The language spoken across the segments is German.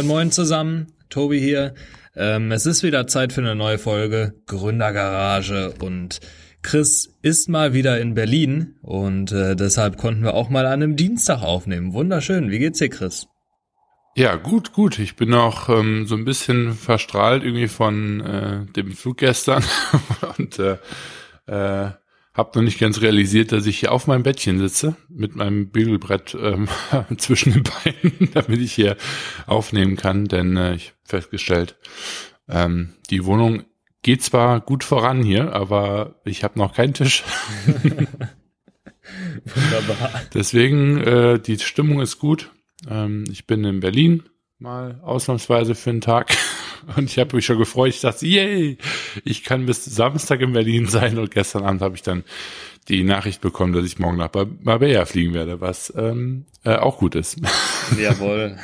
Moin Moin zusammen, Tobi hier. Ähm, es ist wieder Zeit für eine neue Folge Gründergarage und Chris ist mal wieder in Berlin und äh, deshalb konnten wir auch mal an einem Dienstag aufnehmen. Wunderschön. Wie geht's dir, Chris? Ja, gut, gut. Ich bin auch ähm, so ein bisschen verstrahlt irgendwie von äh, dem Flug gestern und äh, äh, habe noch nicht ganz realisiert, dass ich hier auf meinem Bettchen sitze mit meinem Bügelbrett ähm, zwischen den Beinen, damit ich hier aufnehmen kann. Denn äh, ich habe festgestellt, ähm, die Wohnung geht zwar gut voran hier, aber ich habe noch keinen Tisch. Wunderbar. Deswegen, äh, die Stimmung ist gut. Ähm, ich bin in Berlin mal ausnahmsweise für einen Tag und ich habe mich schon gefreut. Ich dachte, yay, ich kann bis Samstag in Berlin sein und gestern Abend habe ich dann die Nachricht bekommen, dass ich morgen nach Marbella fliegen werde, was ähm, äh, auch gut ist. Jawohl.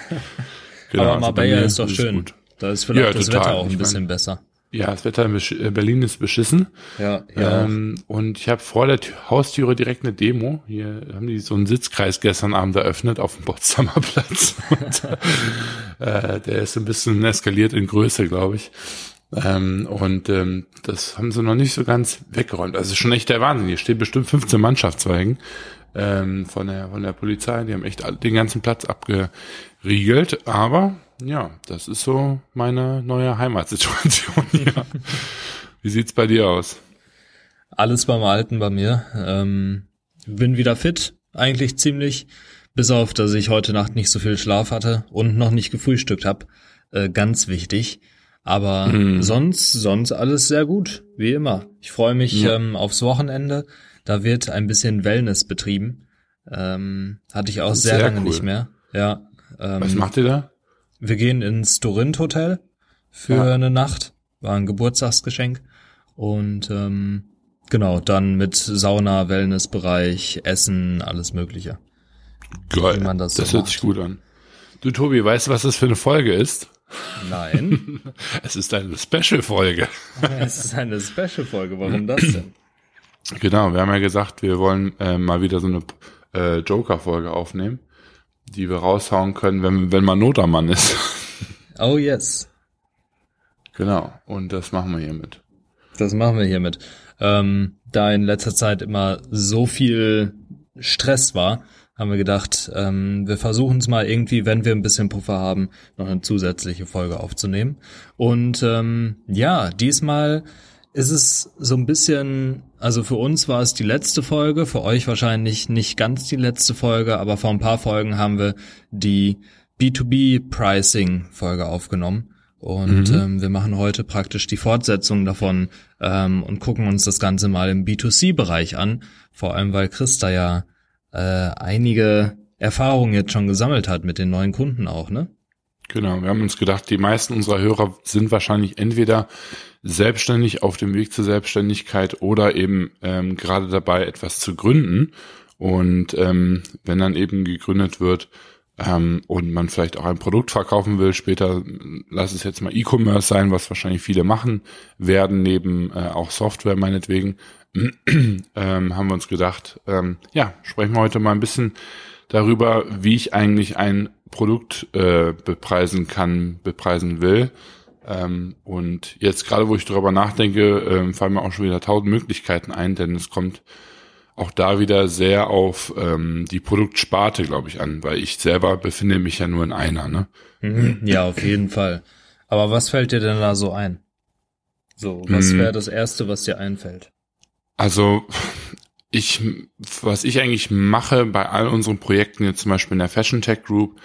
genau, Aber also Marbella also ist doch schön. Gut. Da ist vielleicht ja, das total. Wetter auch ein ich bisschen mein, besser. Ja, das Wetter in äh, Berlin ist beschissen. Ja, ja. Ähm, und ich habe vor der Haustüre direkt eine Demo. Hier haben die so einen Sitzkreis gestern Abend eröffnet auf dem Potsdamer Platz. Und, äh, der ist ein bisschen eskaliert in Größe, glaube ich. Ähm, und ähm, das haben sie noch nicht so ganz weggeräumt. Also schon echt der Wahnsinn. Hier steht bestimmt 15 Mannschaftswagen ähm, von der von der Polizei. Die haben echt den ganzen Platz abgeriegelt. Aber ja, das ist so meine neue Heimatsituation hier. Wie sieht's bei dir aus? Alles beim Alten bei mir. Ähm, bin wieder fit, eigentlich ziemlich. Bis auf, dass ich heute Nacht nicht so viel Schlaf hatte und noch nicht gefrühstückt habe. Äh, ganz wichtig. Aber hm. sonst, sonst alles sehr gut, wie immer. Ich freue mich ja. ähm, aufs Wochenende. Da wird ein bisschen Wellness betrieben. Ähm, hatte ich auch sehr, sehr, lange cool. nicht mehr. Ja. Ähm, Was macht ihr da? Wir gehen ins Dorint Hotel für ja. eine Nacht. War ein Geburtstagsgeschenk. Und ähm, genau, dann mit Sauna, Wellnessbereich, Essen, alles Mögliche. Geil. das, das hört sich gut an. Du Tobi, weißt du, was das für eine Folge ist? Nein. es ist eine Special-Folge. es ist eine Special-Folge. Warum das denn? Genau, wir haben ja gesagt, wir wollen äh, mal wieder so eine äh, Joker-Folge aufnehmen die wir raushauen können, wenn, wenn man Notermann ist. Oh yes. Genau, und das machen wir hiermit. Das machen wir hiermit. Ähm, da in letzter Zeit immer so viel Stress war, haben wir gedacht, ähm, wir versuchen es mal irgendwie, wenn wir ein bisschen Puffer haben, noch eine zusätzliche Folge aufzunehmen. Und ähm, ja, diesmal ist es so ein bisschen, also für uns war es die letzte Folge, für euch wahrscheinlich nicht ganz die letzte Folge, aber vor ein paar Folgen haben wir die B2B Pricing Folge aufgenommen. Und mhm. ähm, wir machen heute praktisch die Fortsetzung davon ähm, und gucken uns das Ganze mal im B2C-Bereich an. Vor allem, weil Chris da ja äh, einige Erfahrungen jetzt schon gesammelt hat mit den neuen Kunden auch, ne? Genau, wir haben uns gedacht, die meisten unserer Hörer sind wahrscheinlich entweder selbstständig auf dem Weg zur Selbstständigkeit oder eben ähm, gerade dabei, etwas zu gründen. Und ähm, wenn dann eben gegründet wird ähm, und man vielleicht auch ein Produkt verkaufen will, später lass es jetzt mal E-Commerce sein, was wahrscheinlich viele machen werden, neben äh, auch Software meinetwegen, ähm, haben wir uns gedacht, ähm, ja, sprechen wir heute mal ein bisschen darüber, wie ich eigentlich ein Produkt äh, bepreisen kann, bepreisen will. Ähm, und jetzt gerade, wo ich darüber nachdenke, ähm, fallen mir auch schon wieder tausend Möglichkeiten ein, denn es kommt auch da wieder sehr auf ähm, die Produktsparte, glaube ich, an, weil ich selber befinde mich ja nur in einer. Ne? Mhm, ja, auf jeden Fall. Aber was fällt dir denn da so ein? So, was mhm. wäre das Erste, was dir einfällt? Also ich, was ich eigentlich mache bei all unseren Projekten, jetzt zum Beispiel in der Fashion Tech Group,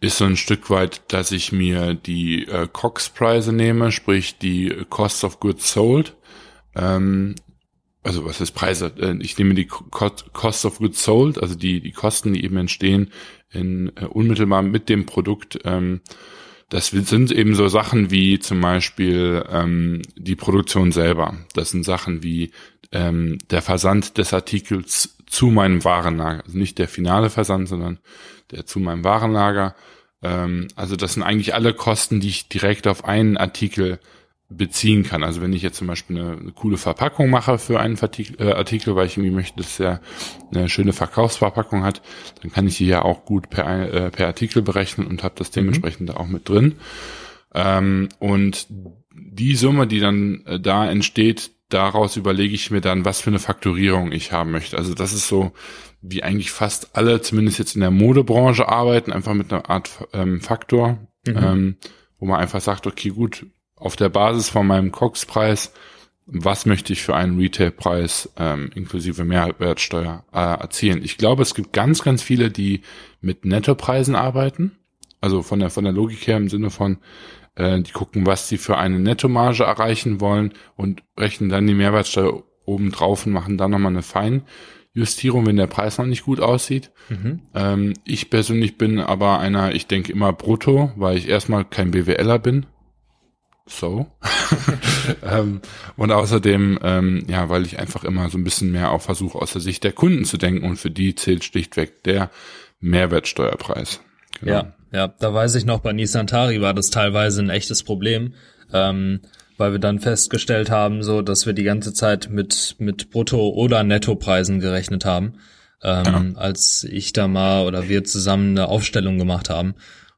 ist so ein Stück weit, dass ich mir die äh, COX-Preise nehme, sprich die Cost of Goods Sold. Ähm, also was ist Preise? Äh, ich nehme die Cost of Goods Sold, also die, die Kosten, die eben entstehen, in äh, unmittelbar mit dem Produkt. Ähm, das sind eben so Sachen wie zum Beispiel ähm, die Produktion selber. Das sind Sachen wie ähm, der Versand des Artikels zu meinem Warenlager. Also nicht der finale Versand, sondern der zu meinem Warenlager. Ähm, also das sind eigentlich alle Kosten, die ich direkt auf einen Artikel beziehen kann. Also wenn ich jetzt zum Beispiel eine, eine coole Verpackung mache für einen Artikel, äh, Artikel, weil ich irgendwie möchte, dass er eine schöne Verkaufsverpackung hat, dann kann ich die ja auch gut per, äh, per Artikel berechnen und habe das mhm. dementsprechend mhm. auch mit drin. Ähm, und die Summe, die dann äh, da entsteht, daraus überlege ich mir dann, was für eine Faktorierung ich haben möchte. Also das ist so, wie eigentlich fast alle, zumindest jetzt in der Modebranche arbeiten, einfach mit einer Art ähm, Faktor, mhm. ähm, wo man einfach sagt, okay, gut, auf der Basis von meinem Cox-Preis, was möchte ich für einen Retail-Preis ähm, inklusive Mehrwertsteuer äh, erzielen. Ich glaube, es gibt ganz, ganz viele, die mit Nettopreisen arbeiten. Also von der, von der Logik her im Sinne von, äh, die gucken, was sie für eine Nettomarge erreichen wollen und rechnen dann die Mehrwertsteuer oben drauf und machen dann nochmal eine Feinjustierung, wenn der Preis noch nicht gut aussieht. Mhm. Ähm, ich persönlich bin aber einer, ich denke immer brutto, weil ich erstmal kein BWLer bin. So. ähm, und außerdem, ähm, ja, weil ich einfach immer so ein bisschen mehr auch versuche, aus der Sicht der Kunden zu denken und für die zählt schlichtweg der Mehrwertsteuerpreis. Genau. Ja, ja, da weiß ich noch, bei Nisantari war das teilweise ein echtes Problem, ähm, weil wir dann festgestellt haben, so, dass wir die ganze Zeit mit, mit Brutto- oder Nettopreisen gerechnet haben, ähm, ja. als ich da mal oder wir zusammen eine Aufstellung gemacht haben.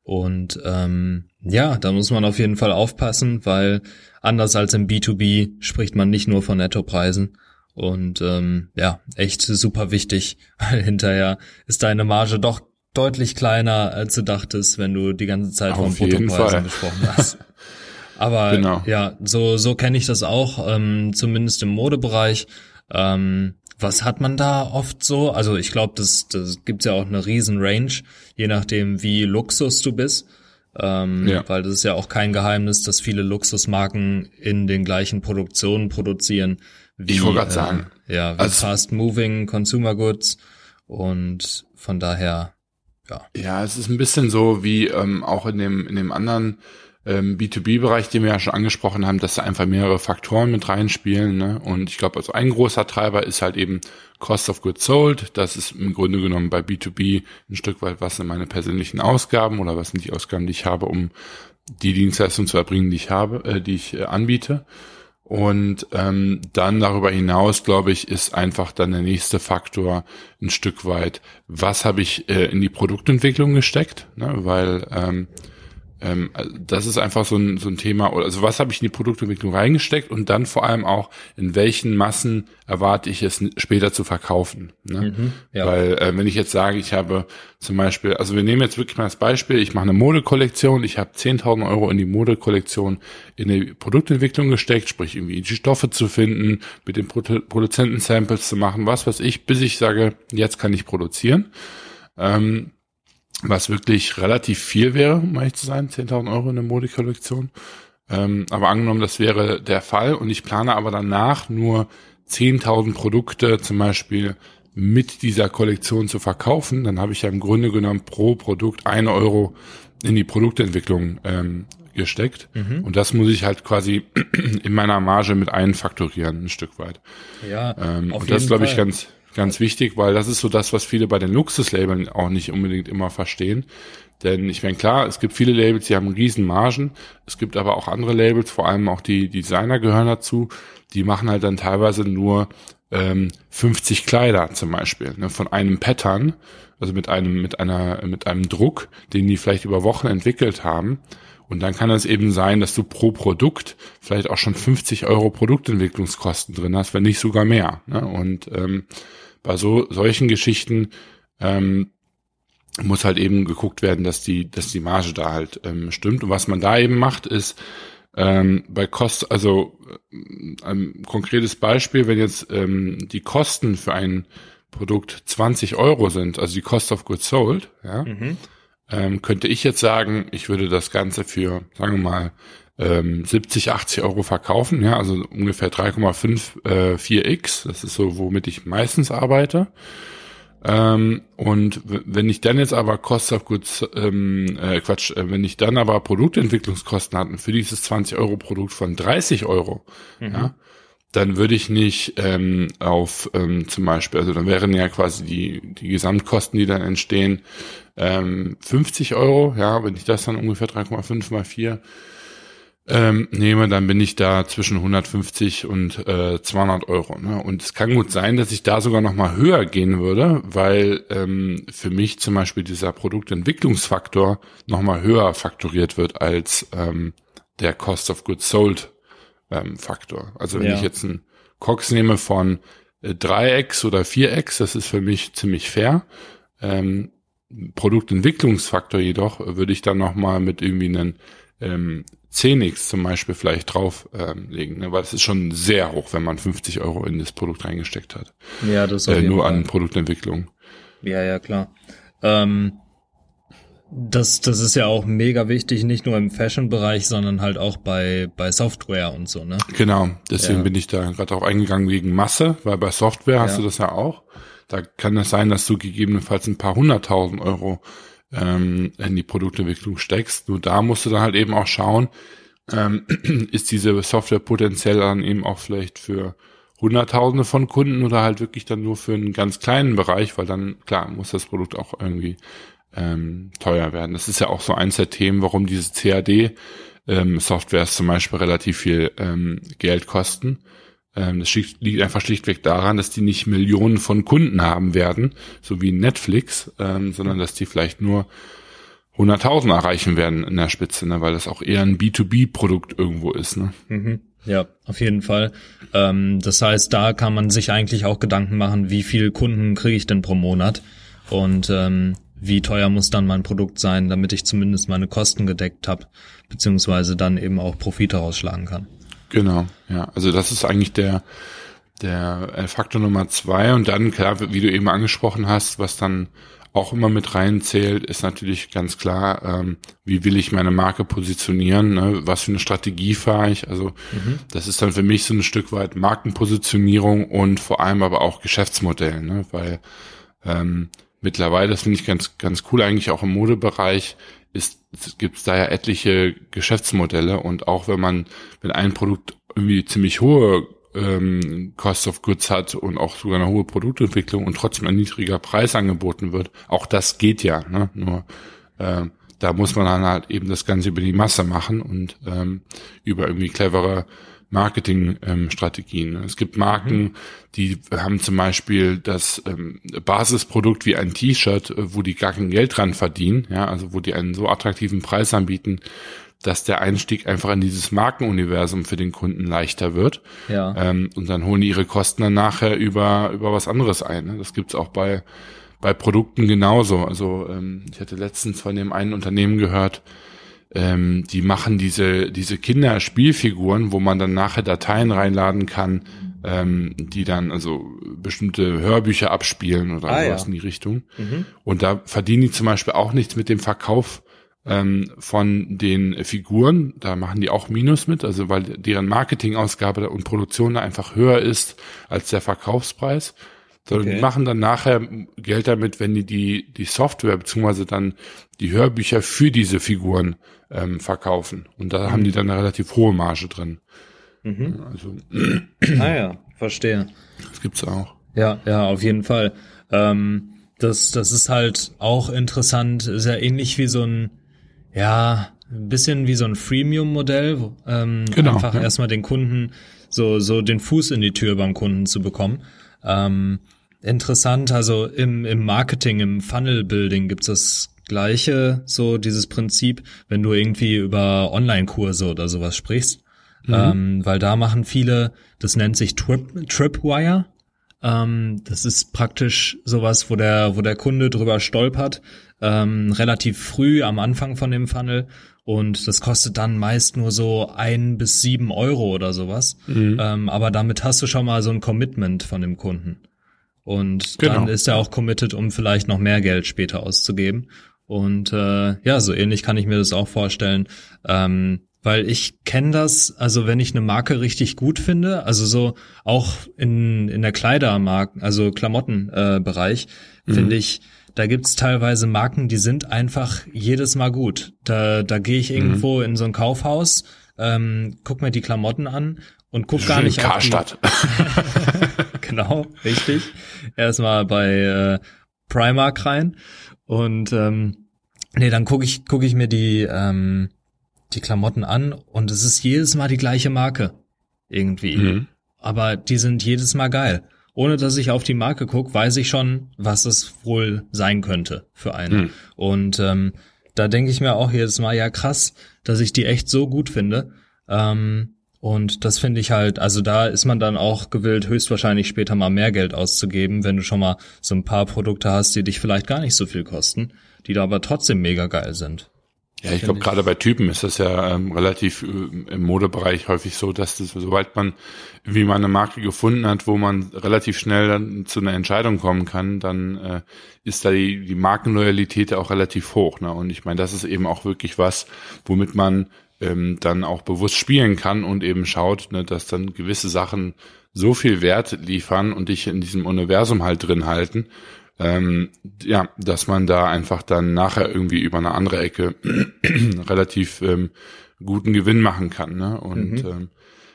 Und ähm, ja, da muss man auf jeden Fall aufpassen, weil anders als im B2B spricht man nicht nur von Nettopreisen. Und ähm, ja, echt super wichtig, weil hinterher ist deine Marge doch deutlich kleiner, als du dachtest, wenn du die ganze Zeit von Bruttopreisen gesprochen hast. Aber genau. ja, so, so kenne ich das auch, ähm, zumindest im Modebereich. Ähm, was hat man da oft so? Also ich glaube, das, das gibt's ja auch eine riesen Range, je nachdem, wie Luxus du bist. Ähm, ja. Weil das ist ja auch kein Geheimnis, dass viele Luxusmarken in den gleichen Produktionen produzieren. Wie, ich wollte gerade äh, sagen. Ja, wie also, Fast Moving Consumer Goods. Und von daher ja. Ja, es ist ein bisschen so wie ähm, auch in dem, in dem anderen ähm, B2B-Bereich, den wir ja schon angesprochen haben, dass da einfach mehrere Faktoren mit reinspielen. Ne? Und ich glaube, also ein großer Treiber ist halt eben Cost of Goods Sold. Das ist im Grunde genommen bei B2B ein Stück weit, was sind meine persönlichen Ausgaben oder was sind die Ausgaben, die ich habe, um die Dienstleistung zu erbringen, die ich habe, äh, die ich äh, anbiete. Und ähm, dann darüber hinaus, glaube ich, ist einfach dann der nächste Faktor ein Stück weit, was habe ich äh, in die Produktentwicklung gesteckt, ne? weil ähm, ähm, das ist einfach so ein, so ein Thema, also was habe ich in die Produktentwicklung reingesteckt und dann vor allem auch, in welchen Massen erwarte ich es später zu verkaufen. Ne? Mhm, ja. Weil äh, wenn ich jetzt sage, ich habe zum Beispiel, also wir nehmen jetzt wirklich mal das Beispiel, ich mache eine Modekollektion, ich habe 10.000 Euro in die Modekollektion in die Produktentwicklung gesteckt, sprich irgendwie die Stoffe zu finden, mit den Produzenten Samples zu machen, was weiß ich, bis ich sage, jetzt kann ich produzieren. Ähm, was wirklich relativ viel wäre, um ehrlich zu sein, 10.000 Euro in der Modekollektion. Ähm, aber angenommen, das wäre der Fall und ich plane aber danach nur 10.000 Produkte zum Beispiel mit dieser Kollektion zu verkaufen, dann habe ich ja im Grunde genommen pro Produkt eine Euro in die Produktentwicklung ähm, gesteckt. Mhm. Und das muss ich halt quasi in meiner Marge mit einfaktorieren, ein Stück weit. Ja, ähm, und das glaube ich ganz, ganz wichtig, weil das ist so das, was viele bei den Luxuslabeln auch nicht unbedingt immer verstehen. Denn ich meine, klar, es gibt viele Labels, die haben riesen Margen. Es gibt aber auch andere Labels, vor allem auch die Designer gehören dazu. Die machen halt dann teilweise nur ähm, 50 Kleider zum Beispiel ne, von einem Pattern, also mit einem mit einer mit einem Druck, den die vielleicht über Wochen entwickelt haben. Und dann kann es eben sein, dass du pro Produkt vielleicht auch schon 50 Euro Produktentwicklungskosten drin hast, wenn nicht sogar mehr. Ne? Und ähm, bei so solchen Geschichten ähm, muss halt eben geguckt werden, dass die, dass die Marge da halt ähm, stimmt. Und was man da eben macht, ist ähm, bei Kost, also äh, ein konkretes Beispiel, wenn jetzt ähm, die Kosten für ein Produkt 20 Euro sind, also die Cost of Goods Sold, ja, mhm. ähm, könnte ich jetzt sagen, ich würde das Ganze für, sagen wir mal, ähm, 70, 80 Euro verkaufen, ja, also ungefähr 3,5 äh, 4x. Das ist so, womit ich meistens arbeite. Ähm, und wenn ich dann jetzt aber Cost of Goods, ähm, äh, Quatsch, äh, wenn ich dann aber Produktentwicklungskosten hatten für dieses 20 Euro Produkt von 30 Euro, mhm. ja, dann würde ich nicht ähm, auf ähm, zum Beispiel, also dann wären ja quasi die, die Gesamtkosten, die dann entstehen, ähm, 50 Euro, ja, wenn ich das dann ungefähr 3,5 mal 4 ähm, nehme, dann bin ich da zwischen 150 und äh, 200 Euro. Ne? Und es kann gut sein, dass ich da sogar noch mal höher gehen würde, weil ähm, für mich zum Beispiel dieser Produktentwicklungsfaktor noch mal höher fakturiert wird als ähm, der Cost of Goods Sold ähm, Faktor. Also wenn ja. ich jetzt einen Cox nehme von äh, 3x oder 4x, das ist für mich ziemlich fair. Ähm, Produktentwicklungsfaktor jedoch würde ich dann noch mal mit irgendwie einen ähm, 10x zum Beispiel vielleicht drauflegen, ähm, ne? weil es ist schon sehr hoch, wenn man 50 Euro in das Produkt reingesteckt hat. Ja, das ist äh, nur Fall. an Produktentwicklung. Ja, ja, klar. Ähm, das, das ist ja auch mega wichtig, nicht nur im Fashion-Bereich, sondern halt auch bei, bei Software und so, ne? Genau, deswegen ja. bin ich da gerade auch eingegangen wegen Masse, weil bei Software hast ja. du das ja auch. Da kann es sein, dass du gegebenenfalls ein paar hunderttausend Euro ähm, in die Produktentwicklung steckst. Nur da musst du dann halt eben auch schauen, ähm, ist diese Software potenziell dann eben auch vielleicht für Hunderttausende von Kunden oder halt wirklich dann nur für einen ganz kleinen Bereich, weil dann, klar, muss das Produkt auch irgendwie ähm, teuer werden. Das ist ja auch so eins der Themen, warum diese CAD ähm, zum Beispiel relativ viel ähm, Geld kosten, das liegt einfach schlichtweg daran, dass die nicht Millionen von Kunden haben werden, so wie Netflix, ähm, sondern dass die vielleicht nur 100.000 erreichen werden in der Spitze, ne, weil das auch eher ein B2B-Produkt irgendwo ist. Ne? Mhm. Ja, auf jeden Fall. Ähm, das heißt, da kann man sich eigentlich auch Gedanken machen, wie viel Kunden kriege ich denn pro Monat und ähm, wie teuer muss dann mein Produkt sein, damit ich zumindest meine Kosten gedeckt habe, beziehungsweise dann eben auch Profite rausschlagen kann. Genau, ja. Also das ist eigentlich der, der äh, Faktor Nummer zwei. Und dann, klar, wie du eben angesprochen hast, was dann auch immer mit reinzählt, ist natürlich ganz klar, ähm, wie will ich meine Marke positionieren, ne? was für eine Strategie fahre ich. Also mhm. das ist dann für mich so ein Stück weit Markenpositionierung und vor allem aber auch Geschäftsmodell, ne? weil ähm, mittlerweile, das finde ich ganz, ganz cool eigentlich auch im Modebereich, ist, gibt es da ja etliche Geschäftsmodelle und auch wenn man, wenn ein Produkt irgendwie ziemlich hohe ähm, Cost of Goods hat und auch sogar eine hohe Produktentwicklung und trotzdem ein niedriger Preis angeboten wird, auch das geht ja. Ne? Nur äh, da muss man dann halt eben das Ganze über die Masse machen und ähm, über irgendwie clevere Marketingstrategien. Ähm, es gibt Marken, mhm. die haben zum Beispiel das ähm, Basisprodukt wie ein T-Shirt, äh, wo die gar kein Geld dran verdienen, ja, also wo die einen so attraktiven Preis anbieten, dass der Einstieg einfach in dieses Markenuniversum für den Kunden leichter wird. Ja. Ähm, und dann holen die ihre Kosten dann nachher über, über was anderes ein. Ne? Das gibt's auch bei, bei Produkten genauso. Also ähm, ich hatte letztens von dem einen Unternehmen gehört, ähm, die machen diese, diese Kinderspielfiguren, wo man dann nachher Dateien reinladen kann, ähm, die dann also bestimmte Hörbücher abspielen oder ah, sowas ja. in die Richtung. Mhm. Und da verdienen die zum Beispiel auch nichts mit dem Verkauf ähm, von den Figuren. Da machen die auch Minus mit, also weil deren Marketingausgabe und Produktion da einfach höher ist als der Verkaufspreis sondern okay. die machen dann nachher Geld damit, wenn die die, die Software beziehungsweise dann die Hörbücher für diese Figuren ähm, verkaufen. Und da mhm. haben die dann eine relativ hohe Marge drin. Mhm. Also, ah ja, verstehe. Das gibt's auch. Ja, ja, auf jeden Fall. Ähm, das, das ist halt auch interessant, ist ja ähnlich wie so ein, ja, ein bisschen wie so ein Freemium-Modell, ähm, genau, einfach ja. erstmal den Kunden so, so den Fuß in die Tür beim Kunden zu bekommen. Ähm, interessant. Also im, im Marketing, im Funnel-Building gibt's das gleiche, so dieses Prinzip, wenn du irgendwie über Online-Kurse oder sowas sprichst. Mhm. Ähm, weil da machen viele, das nennt sich Trip, Tripwire. Ähm, das ist praktisch sowas, wo der, wo der Kunde drüber stolpert, ähm, relativ früh am Anfang von dem Funnel und das kostet dann meist nur so ein bis sieben Euro oder sowas. Mhm. Ähm, aber damit hast du schon mal so ein Commitment von dem Kunden. Und genau. dann ist er auch committed, um vielleicht noch mehr Geld später auszugeben. Und äh, ja, so ähnlich kann ich mir das auch vorstellen. Ähm, weil ich kenne das, also wenn ich eine Marke richtig gut finde, also so auch in, in der Kleidermarken, also Klamottenbereich, äh, mhm. finde ich, da gibt's teilweise Marken, die sind einfach jedes Mal gut. Da, da gehe ich irgendwo mhm. in so ein Kaufhaus, ähm, guck mir die Klamotten an und guck gar nicht Karstadt. auf die Genau, richtig. Erstmal bei äh, Primark rein und ähm, nee, dann gucke ich guck ich mir die ähm, die Klamotten an und es ist jedes Mal die gleiche Marke. Irgendwie. Mhm. Aber die sind jedes Mal geil. Ohne dass ich auf die Marke gucke, weiß ich schon, was es wohl sein könnte für einen. Mhm. Und ähm, da denke ich mir auch jedes Mal, ja krass, dass ich die echt so gut finde. Ähm, und das finde ich halt, also da ist man dann auch gewillt, höchstwahrscheinlich später mal mehr Geld auszugeben, wenn du schon mal so ein paar Produkte hast, die dich vielleicht gar nicht so viel kosten, die da aber trotzdem mega geil sind. Ja, ich glaube, gerade bei Typen ist das ja ähm, relativ äh, im Modebereich häufig so, dass das, sobald man wie man eine Marke gefunden hat, wo man relativ schnell dann zu einer Entscheidung kommen kann, dann äh, ist da die, die Markenloyalität auch relativ hoch. Ne? Und ich meine, das ist eben auch wirklich was, womit man ähm, dann auch bewusst spielen kann und eben schaut, ne, dass dann gewisse Sachen so viel Wert liefern und dich in diesem Universum halt drin halten, ähm, ja, dass man da einfach dann nachher irgendwie über eine andere Ecke relativ ähm, guten Gewinn machen kann. Ne? Und mhm. ähm,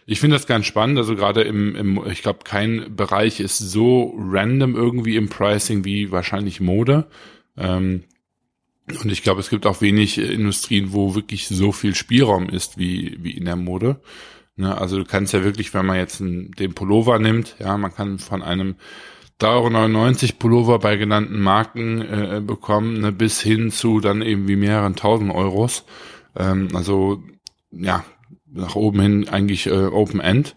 ich finde das ganz spannend. Also gerade im, im ich glaube, kein Bereich ist so random irgendwie im Pricing wie wahrscheinlich Mode. Ähm, und ich glaube, es gibt auch wenig Industrien, wo wirklich so viel Spielraum ist wie, wie in der Mode. Ne? Also du kannst ja wirklich, wenn man jetzt einen, den Pullover nimmt, ja, man kann von einem 3,99 Euro Pullover bei genannten Marken äh, bekommen, ne, bis hin zu dann eben wie mehreren tausend Euros. Ähm, also ja, nach oben hin eigentlich äh, Open End.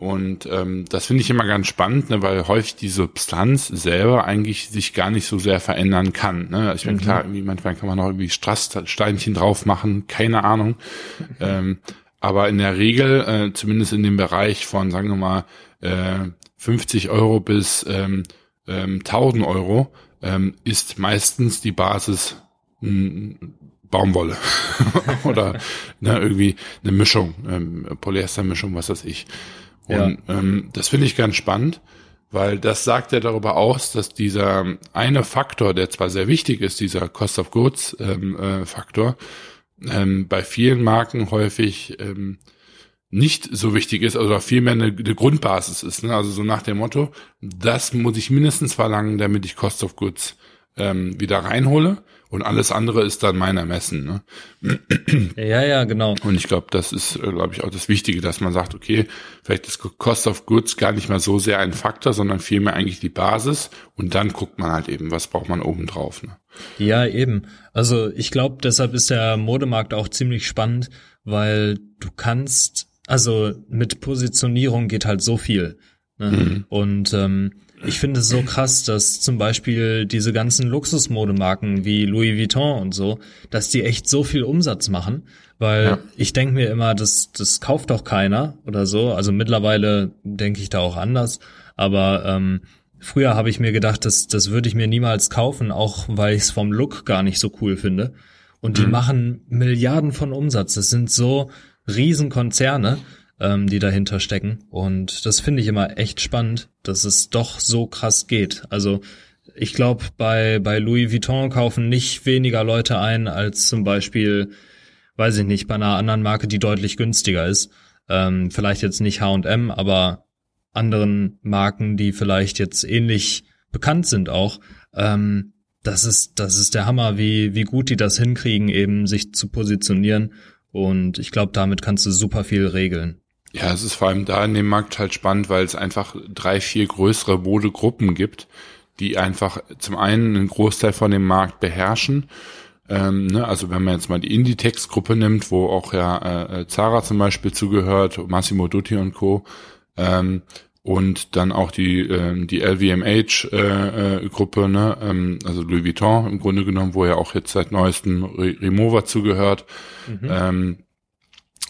Und ähm, das finde ich immer ganz spannend, ne, weil häufig die Substanz selber eigentlich sich gar nicht so sehr verändern kann. Ne? Ich meine, mhm. klar, irgendwie manchmal kann man noch irgendwie Strasssteinchen drauf machen, keine Ahnung. ähm, aber in der Regel, äh, zumindest in dem Bereich von, sagen wir mal, äh, 50 Euro bis ähm, ähm, 1000 Euro ähm, ist meistens die Basis mh, hm, Baumwolle oder ne, irgendwie eine Mischung, ähm, Polyestermischung, was weiß ich. Und ähm, das finde ich ganz spannend, weil das sagt ja darüber aus, dass dieser eine Faktor, der zwar sehr wichtig ist, dieser Cost of Goods ähm, äh, Faktor, ähm, bei vielen Marken häufig ähm, nicht so wichtig ist, oder vielmehr eine, eine Grundbasis ist. Ne? Also so nach dem Motto, das muss ich mindestens verlangen, damit ich Cost of Goods ähm, wieder reinhole. Und alles andere ist dann mein Ermessen. Ne? Ja, ja, genau. Und ich glaube, das ist, äh, glaube ich, auch das Wichtige, dass man sagt, okay, vielleicht ist Cost of Goods gar nicht mal so sehr ein Faktor, sondern vielmehr eigentlich die Basis. Und dann guckt man halt eben, was braucht man oben drauf. Ne? Ja, eben. Also ich glaube, deshalb ist der Modemarkt auch ziemlich spannend, weil du kannst also mit Positionierung geht halt so viel. Ne? Mhm. Und ähm, ich finde es so krass, dass zum Beispiel diese ganzen Luxusmodemarken wie Louis Vuitton und so, dass die echt so viel Umsatz machen, weil ja. ich denke mir immer, das, das kauft doch keiner oder so. Also mittlerweile denke ich da auch anders, aber ähm, früher habe ich mir gedacht, das, das würde ich mir niemals kaufen, auch weil ich es vom Look gar nicht so cool finde. Und die mhm. machen Milliarden von Umsatz. Das sind so Riesenkonzerne, ähm, die dahinter stecken. Und das finde ich immer echt spannend, dass es doch so krass geht. Also ich glaube, bei, bei Louis Vuitton kaufen nicht weniger Leute ein als zum Beispiel, weiß ich nicht, bei einer anderen Marke, die deutlich günstiger ist. Ähm, vielleicht jetzt nicht H&M, aber anderen Marken, die vielleicht jetzt ähnlich bekannt sind auch. Ähm, das ist, das ist der Hammer, wie, wie gut die das hinkriegen, eben sich zu positionieren und ich glaube, damit kannst du super viel regeln. Ja, es ist vor allem da in dem Markt halt spannend, weil es einfach drei, vier größere Modegruppen gibt, die einfach zum einen einen Großteil von dem Markt beherrschen. Ähm, ne, also wenn man jetzt mal die Inditex-Gruppe nimmt, wo auch ja äh, Zara zum Beispiel zugehört, Massimo Dutti und Co. Ähm, und dann auch die äh, die LVMH äh, äh, Gruppe, ne, ähm, also Louis Vuitton im Grunde genommen, wo ja auch jetzt seit neuestem Remover zugehört. Mhm. Ähm,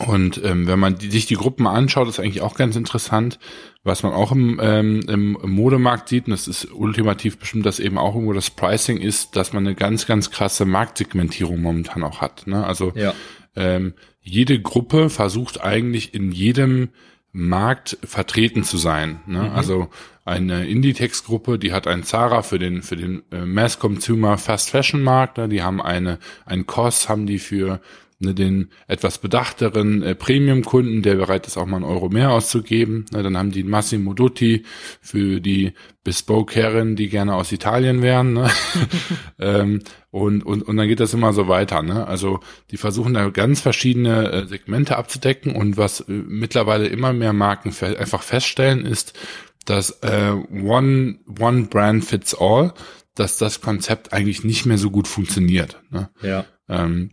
und ähm, wenn man die, sich die Gruppen anschaut, ist eigentlich auch ganz interessant, was man auch im, ähm, im Modemarkt sieht, und das ist ultimativ bestimmt, dass eben auch irgendwo das Pricing ist, dass man eine ganz, ganz krasse Marktsegmentierung momentan auch hat. Ne? Also ja. ähm, jede Gruppe versucht eigentlich in jedem Markt vertreten zu sein. Ne? Mhm. Also eine Inditex-Gruppe, die hat ein Zara für den für den äh, Mass Consumer Fast Fashion Markt, ne? die haben eine ein COS haben die für ne, den etwas bedachteren äh, Premium-Kunden, der bereit ist, auch mal einen Euro mehr auszugeben. Ne, dann haben die Massimo Dutti für die Bespoke-Herren, die gerne aus Italien wären. Ne? ähm, und, und, und dann geht das immer so weiter. Ne? Also die versuchen da ganz verschiedene äh, Segmente abzudecken und was äh, mittlerweile immer mehr Marken fe einfach feststellen, ist, dass äh, One, One Brand Fits All, dass das Konzept eigentlich nicht mehr so gut funktioniert. Ne? Ja. Ähm,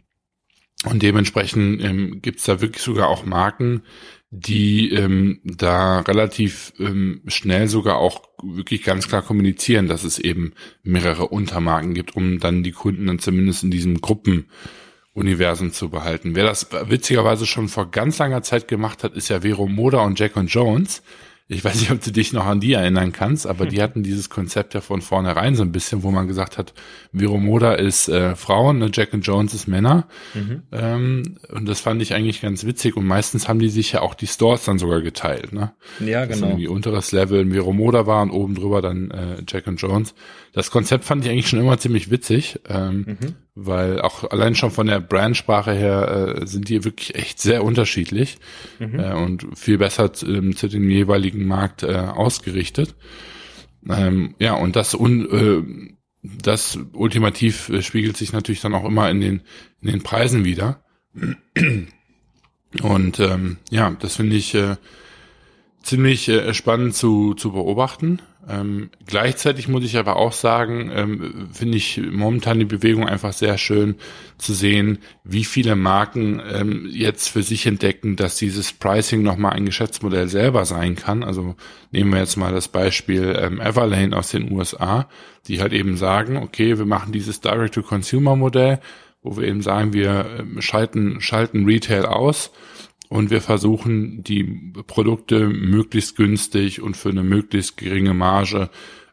und dementsprechend ähm, gibt es da wirklich sogar auch Marken, die ähm, da relativ ähm, schnell sogar auch wirklich ganz klar kommunizieren, dass es eben mehrere Untermarken gibt, um dann die Kunden dann zumindest in diesem Gruppenuniversum zu behalten. Wer das witzigerweise schon vor ganz langer Zeit gemacht hat, ist ja Vero Moda und Jack und Jones. Ich weiß nicht, ob du dich noch an die erinnern kannst, aber die hatten dieses Konzept ja von vornherein so ein bisschen, wo man gesagt hat, Vero Moda ist äh, Frauen, ne, Jack and Jones ist Männer. Mhm. Ähm, und das fand ich eigentlich ganz witzig. Und meistens haben die sich ja auch die Stores dann sogar geteilt. Ne? Ja, Dass genau. irgendwie unteres Level ein Vero Moda war und oben drüber dann äh, Jack and Jones. Das Konzept fand ich eigentlich schon immer ziemlich witzig, ähm, mhm. Weil auch allein schon von der Brandsprache her äh, sind die wirklich echt sehr unterschiedlich mhm. äh, und viel besser äh, zu dem jeweiligen Markt äh, ausgerichtet. Ähm, ja, und das un, äh, das ultimativ äh, spiegelt sich natürlich dann auch immer in den in den Preisen wieder. Und ähm, ja, das finde ich äh, ziemlich äh, spannend zu, zu beobachten. Ähm, gleichzeitig muss ich aber auch sagen, ähm, finde ich momentan die Bewegung einfach sehr schön zu sehen, wie viele Marken ähm, jetzt für sich entdecken, dass dieses Pricing nochmal ein Geschäftsmodell selber sein kann. Also nehmen wir jetzt mal das Beispiel ähm, Everlane aus den USA, die halt eben sagen, okay, wir machen dieses Direct-to-Consumer-Modell, wo wir eben sagen, wir ähm, schalten, schalten Retail aus und wir versuchen die Produkte möglichst günstig und für eine möglichst geringe Marge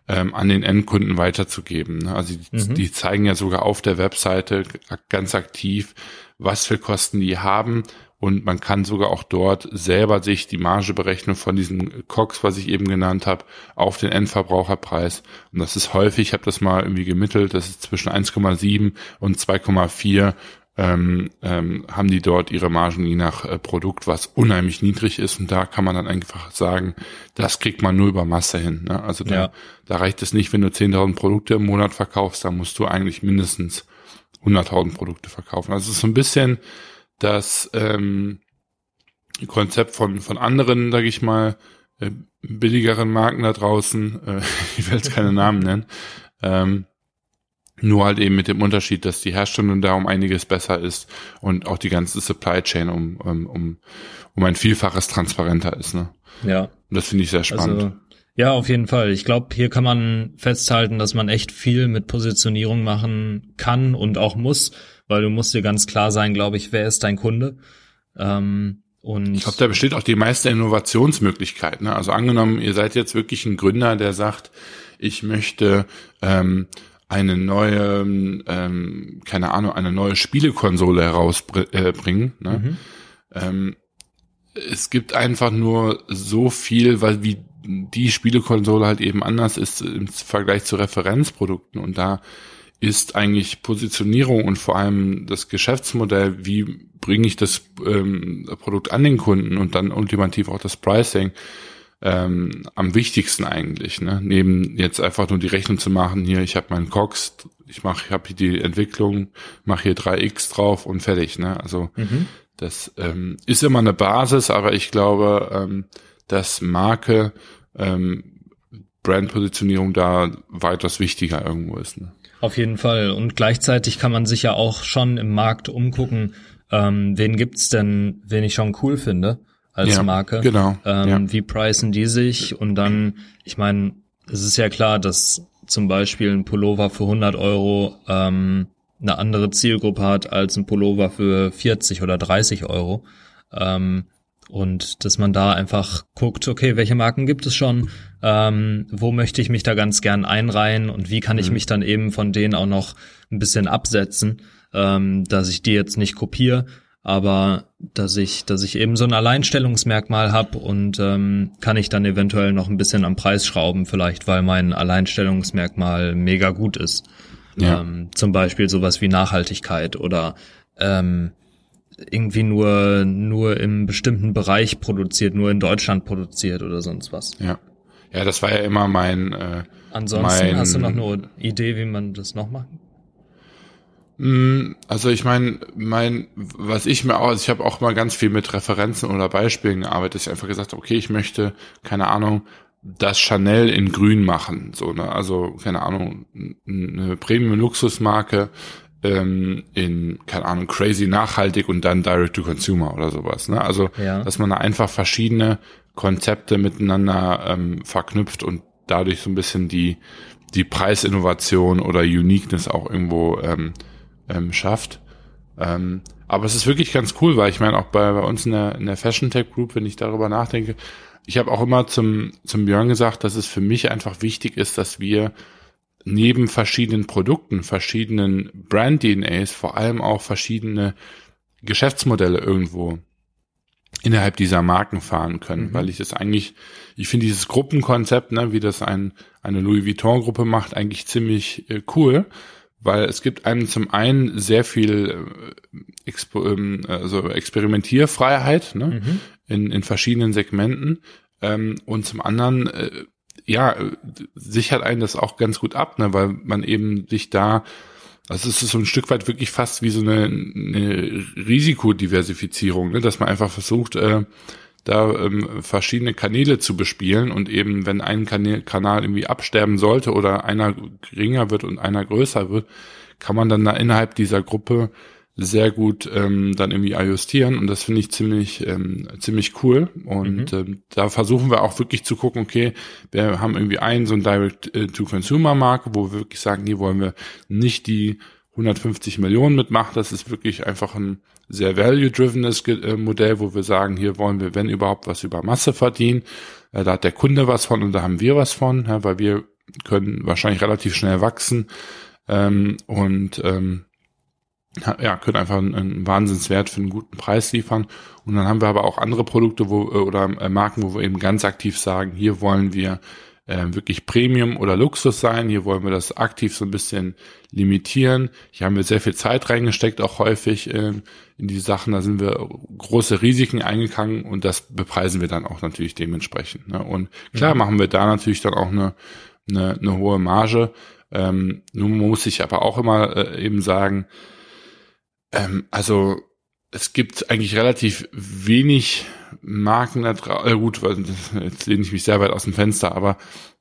ähm, an den Endkunden weiterzugeben. Ne? Also die, mhm. die zeigen ja sogar auf der Webseite ganz aktiv, was für Kosten die haben und man kann sogar auch dort selber sich die Marge berechnen von diesem COX, was ich eben genannt habe, auf den Endverbraucherpreis. Und das ist häufig, ich habe das mal irgendwie gemittelt, das ist zwischen 1,7 und 2,4 ähm, ähm, haben die dort ihre Margen je nach äh, Produkt, was unheimlich niedrig ist. Und da kann man dann einfach sagen, das kriegt man nur über Masse hin. Ne? Also da, ja. da reicht es nicht, wenn du 10.000 Produkte im Monat verkaufst, da musst du eigentlich mindestens 100.000 Produkte verkaufen. Also es ist so ein bisschen das ähm, Konzept von, von anderen, sage ich mal, äh, billigeren Marken da draußen, äh, ich will jetzt keine Namen nennen, ähm, nur halt eben mit dem Unterschied, dass die Herstellung da um einiges besser ist und auch die ganze Supply Chain um, um, um, um ein Vielfaches transparenter ist. Ne? Ja. Und das finde ich sehr spannend. Also, ja, auf jeden Fall. Ich glaube, hier kann man festhalten, dass man echt viel mit Positionierung machen kann und auch muss, weil du musst dir ganz klar sein, glaube ich, wer ist dein Kunde. Ähm, und ich glaube, da besteht auch die meiste Innovationsmöglichkeit. Ne? Also angenommen, ihr seid jetzt wirklich ein Gründer, der sagt, ich möchte ähm, eine neue, ähm, keine Ahnung, eine neue Spielekonsole herausbringen. Äh, ne? Mhm. Ähm, es gibt einfach nur so viel, weil wie die Spielekonsole halt eben anders ist im Vergleich zu Referenzprodukten und da ist eigentlich Positionierung und vor allem das Geschäftsmodell, wie bringe ich das ähm, Produkt an den Kunden und dann ultimativ auch das Pricing ähm, am wichtigsten eigentlich. Ne? Neben jetzt einfach nur die Rechnung zu machen, hier, ich habe meinen Cox, ich mache, ich habe hier die Entwicklung, mache hier 3x drauf und fertig. Ne? Also mhm. das ähm, ist immer eine Basis, aber ich glaube, ähm, dass Marke, ähm, Brandpositionierung da weitaus wichtiger irgendwo ist. Ne? Auf jeden Fall. Und gleichzeitig kann man sich ja auch schon im Markt umgucken, ähm, wen gibt's denn, wen ich schon cool finde als ja, Marke. Genau. Ähm, ja. Wie preisen die sich? Und dann, ich meine, es ist ja klar, dass zum Beispiel ein Pullover für 100 Euro ähm, eine andere Zielgruppe hat als ein Pullover für 40 oder 30 Euro. Ähm, und dass man da einfach guckt, okay, welche Marken gibt es schon, ähm, wo möchte ich mich da ganz gern einreihen und wie kann ich mhm. mich dann eben von denen auch noch ein bisschen absetzen, ähm, dass ich die jetzt nicht kopiere, aber dass ich, dass ich eben so ein Alleinstellungsmerkmal habe und ähm, kann ich dann eventuell noch ein bisschen am Preis schrauben, vielleicht weil mein Alleinstellungsmerkmal mega gut ist. Ja. Ähm, zum Beispiel sowas wie Nachhaltigkeit oder ähm, irgendwie nur, nur im bestimmten Bereich produziert, nur in Deutschland produziert oder sonst was. Ja. Ja, das war ja immer mein. Äh, Ansonsten mein, hast du noch eine Idee, wie man das noch macht? Mm, also ich meine, mein, was ich mir auch, also ich habe auch mal ganz viel mit Referenzen oder Beispielen gearbeitet, dass ich einfach gesagt habe, okay, ich möchte, keine Ahnung, das Chanel in Grün machen, so ne, also keine Ahnung, eine Premium-Luxusmarke ähm, in, keine Ahnung, crazy nachhaltig und dann Direct to Consumer oder sowas, ne, also ja. dass man da einfach verschiedene Konzepte miteinander ähm, verknüpft und dadurch so ein bisschen die die Preisinnovation oder Uniqueness auch irgendwo ähm, ähm, schafft. Ähm, aber es ist wirklich ganz cool, weil ich meine, auch bei, bei uns in der, in der Fashion Tech Group, wenn ich darüber nachdenke, ich habe auch immer zum, zum Björn gesagt, dass es für mich einfach wichtig ist, dass wir neben verschiedenen Produkten, verschiedenen Brand-DNAs vor allem auch verschiedene Geschäftsmodelle irgendwo innerhalb dieser Marken fahren können, mhm. weil ich das eigentlich, ich finde dieses Gruppenkonzept, ne, wie das ein, eine Louis Vuitton-Gruppe macht, eigentlich ziemlich äh, cool, weil es gibt einem zum einen sehr viel äh, Expo, ähm, also Experimentierfreiheit ne, mhm. in, in verschiedenen Segmenten ähm, und zum anderen äh, ja sichert einen das auch ganz gut ab, ne, weil man eben sich da also es ist so ein Stück weit wirklich fast wie so eine, eine Risikodiversifizierung, ne, dass man einfach versucht, äh, da ähm, verschiedene Kanäle zu bespielen und eben, wenn ein Kanal, Kanal irgendwie absterben sollte oder einer geringer wird und einer größer wird, kann man dann da innerhalb dieser Gruppe sehr gut ähm, dann irgendwie ajustieren und das finde ich ziemlich ähm, ziemlich cool und mhm. ähm, da versuchen wir auch wirklich zu gucken okay wir haben irgendwie einen so ein Direct to Consumer Marke wo wir wirklich sagen hier wollen wir nicht die 150 Millionen mitmachen das ist wirklich einfach ein sehr value-drivenes äh, Modell, wo wir sagen, hier wollen wir, wenn überhaupt, was über Masse verdienen. Äh, da hat der Kunde was von und da haben wir was von, weil wir können wahrscheinlich relativ schnell wachsen ähm, und ähm, ja, können einfach einen, Wahnsinnswert für einen guten Preis liefern. Und dann haben wir aber auch andere Produkte wo, äh, oder Marken, wo wir eben ganz aktiv sagen, hier wollen wir äh, wirklich Premium oder Luxus sein. Hier wollen wir das aktiv so ein bisschen limitieren. Hier haben wir sehr viel Zeit reingesteckt, auch häufig äh, in die Sachen. Da sind wir große Risiken eingegangen und das bepreisen wir dann auch natürlich dementsprechend. Ne? Und klar mhm. machen wir da natürlich dann auch eine, eine, eine hohe Marge. Ähm, nun muss ich aber auch immer äh, eben sagen, ähm, also es gibt eigentlich relativ wenig Marken da draußen. Äh, gut, jetzt lehne ich mich sehr weit aus dem Fenster, aber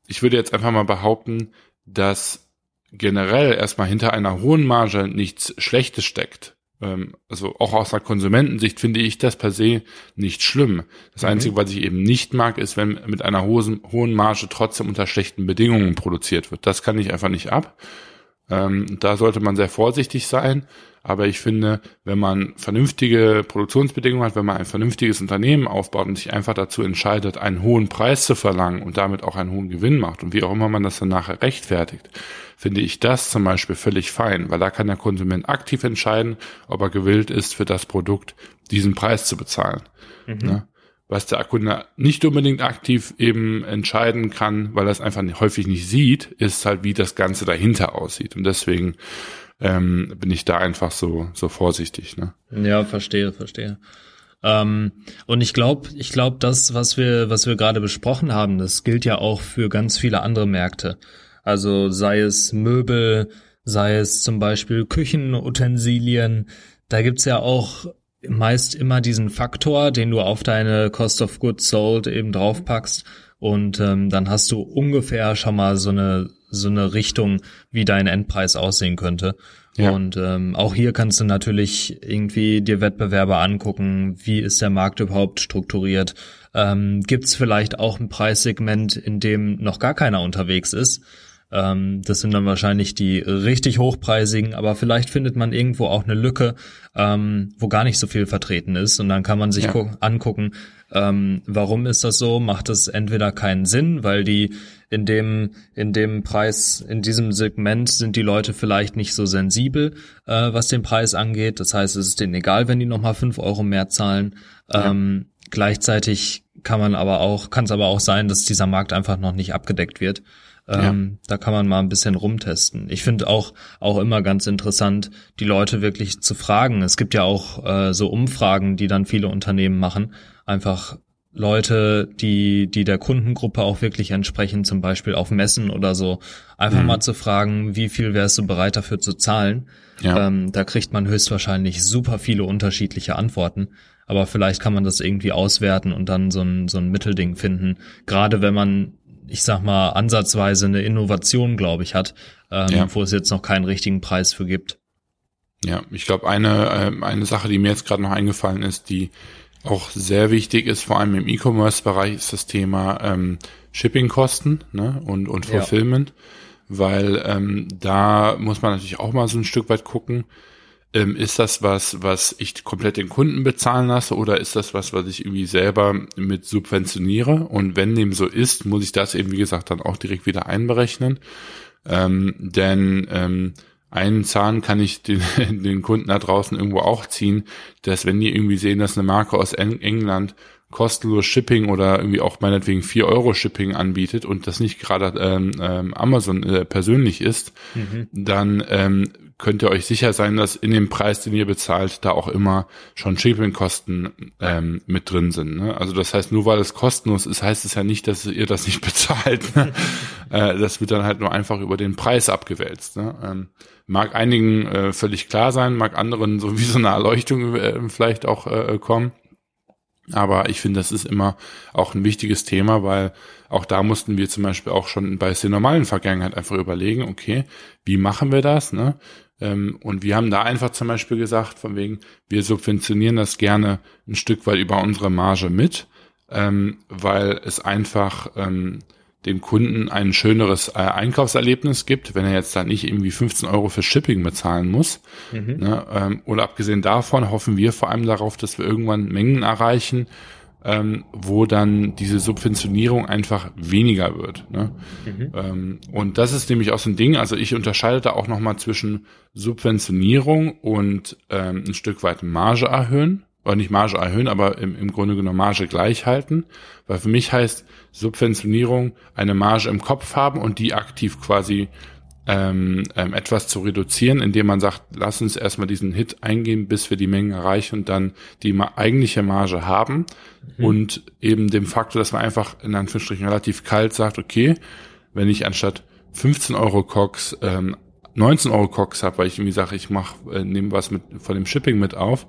ich würde jetzt einfach mal behaupten, dass generell erstmal hinter einer hohen Marge nichts Schlechtes steckt. Ähm, also auch aus der Konsumentensicht finde ich das per se nicht schlimm. Das mhm. Einzige, was ich eben nicht mag, ist, wenn mit einer hohen, hohen Marge trotzdem unter schlechten Bedingungen produziert wird. Das kann ich einfach nicht ab. Ähm, da sollte man sehr vorsichtig sein. Aber ich finde, wenn man vernünftige Produktionsbedingungen hat, wenn man ein vernünftiges Unternehmen aufbaut und sich einfach dazu entscheidet, einen hohen Preis zu verlangen und damit auch einen hohen Gewinn macht und wie auch immer man das dann nachher rechtfertigt, finde ich das zum Beispiel völlig fein, weil da kann der Konsument aktiv entscheiden, ob er gewillt ist, für das Produkt diesen Preis zu bezahlen. Mhm. Ne? Was der Kunde nicht unbedingt aktiv eben entscheiden kann, weil er es einfach häufig nicht sieht, ist halt, wie das Ganze dahinter aussieht. Und deswegen ähm, bin ich da einfach so, so vorsichtig. Ne? Ja, verstehe, verstehe. Ähm, und ich glaube, ich glaube, das, was wir, was wir gerade besprochen haben, das gilt ja auch für ganz viele andere Märkte. Also sei es Möbel, sei es zum Beispiel Küchenutensilien, da gibt's ja auch meist immer diesen Faktor, den du auf deine Cost of Goods Sold eben draufpackst und ähm, dann hast du ungefähr schon mal so eine so eine Richtung, wie dein Endpreis aussehen könnte. Ja. Und ähm, auch hier kannst du natürlich irgendwie dir Wettbewerber angucken, wie ist der Markt überhaupt strukturiert. Ähm, Gibt es vielleicht auch ein Preissegment, in dem noch gar keiner unterwegs ist? Ähm, das sind dann wahrscheinlich die richtig hochpreisigen, aber vielleicht findet man irgendwo auch eine Lücke, ähm, wo gar nicht so viel vertreten ist. Und dann kann man sich ja. angucken, ähm, warum ist das so? Macht es entweder keinen Sinn, weil die in dem, in dem Preis, in diesem Segment sind die Leute vielleicht nicht so sensibel, äh, was den Preis angeht. Das heißt, es ist denen egal, wenn die nochmal fünf Euro mehr zahlen. Ja. Ähm, gleichzeitig kann man aber auch, kann es aber auch sein, dass dieser Markt einfach noch nicht abgedeckt wird. Ähm, ja. Da kann man mal ein bisschen rumtesten. Ich finde auch auch immer ganz interessant, die Leute wirklich zu fragen. Es gibt ja auch äh, so Umfragen, die dann viele Unternehmen machen. Einfach Leute, die, die der Kundengruppe auch wirklich entsprechen, zum Beispiel auf Messen oder so, einfach mhm. mal zu fragen, wie viel wärst du bereit dafür zu zahlen? Ja. Ähm, da kriegt man höchstwahrscheinlich super viele unterschiedliche Antworten. Aber vielleicht kann man das irgendwie auswerten und dann so ein, so ein Mittelding finden. Gerade wenn man, ich sag mal, ansatzweise eine Innovation, glaube ich, hat, ähm, ja. wo es jetzt noch keinen richtigen Preis für gibt. Ja, ich glaube, eine, äh, eine Sache, die mir jetzt gerade noch eingefallen ist, die auch sehr wichtig ist, vor allem im E-Commerce-Bereich, ist das Thema ähm, Shipping-Kosten ne? und, und Fulfillment, ja. weil ähm, da muss man natürlich auch mal so ein Stück weit gucken, ähm, ist das was, was ich komplett den Kunden bezahlen lasse oder ist das was, was ich irgendwie selber mit subventioniere? Und wenn dem so ist, muss ich das eben, wie gesagt, dann auch direkt wieder einberechnen. Ähm, denn ähm, einen Zahn kann ich den, den Kunden da draußen irgendwo auch ziehen, dass wenn die irgendwie sehen, dass eine Marke aus England kostenlos Shipping oder irgendwie auch meinetwegen vier Euro Shipping anbietet und das nicht gerade ähm, ähm, Amazon äh, persönlich ist, mhm. dann ähm, könnt ihr euch sicher sein, dass in dem Preis, den ihr bezahlt, da auch immer schon Shipping-Kosten ähm, mit drin sind. Ne? Also das heißt, nur weil es kostenlos ist, heißt es ja nicht, dass ihr das nicht bezahlt. Ne? äh, das wird dann halt nur einfach über den Preis abgewälzt. Ne? Ähm, mag einigen äh, völlig klar sein, mag anderen so wie so eine Erleuchtung äh, vielleicht auch äh, kommen. Aber ich finde, das ist immer auch ein wichtiges Thema, weil auch da mussten wir zum Beispiel auch schon bei der normalen Vergangenheit einfach überlegen, okay, wie machen wir das? Ne? Ähm, und wir haben da einfach zum Beispiel gesagt, von wegen, wir subventionieren das gerne ein Stück weit über unsere Marge mit, ähm, weil es einfach ähm, dem Kunden ein schöneres äh, Einkaufserlebnis gibt, wenn er jetzt da nicht irgendwie 15 Euro für Shipping bezahlen muss. Mhm. Ne, oder abgesehen davon hoffen wir vor allem darauf, dass wir irgendwann Mengen erreichen, ähm, wo dann diese Subventionierung einfach weniger wird. Ne? Mhm. Ähm, und das ist nämlich auch so ein Ding, also ich unterscheide da auch nochmal zwischen Subventionierung und ähm, ein Stück weit Marge erhöhen oder nicht Marge erhöhen, aber im, im Grunde genommen Marge gleich halten, weil für mich heißt Subventionierung eine Marge im Kopf haben und die aktiv quasi ähm, ähm, etwas zu reduzieren, indem man sagt, lass uns erstmal diesen Hit eingehen, bis wir die Mengen erreichen und dann die ma eigentliche Marge haben mhm. und eben dem Faktor, dass man einfach in Anführungsstrichen relativ kalt sagt, okay, wenn ich anstatt 15 Euro Cox ähm, 19 Euro Cox habe, weil ich irgendwie sage, ich mach, äh, nehme was mit von dem Shipping mit auf,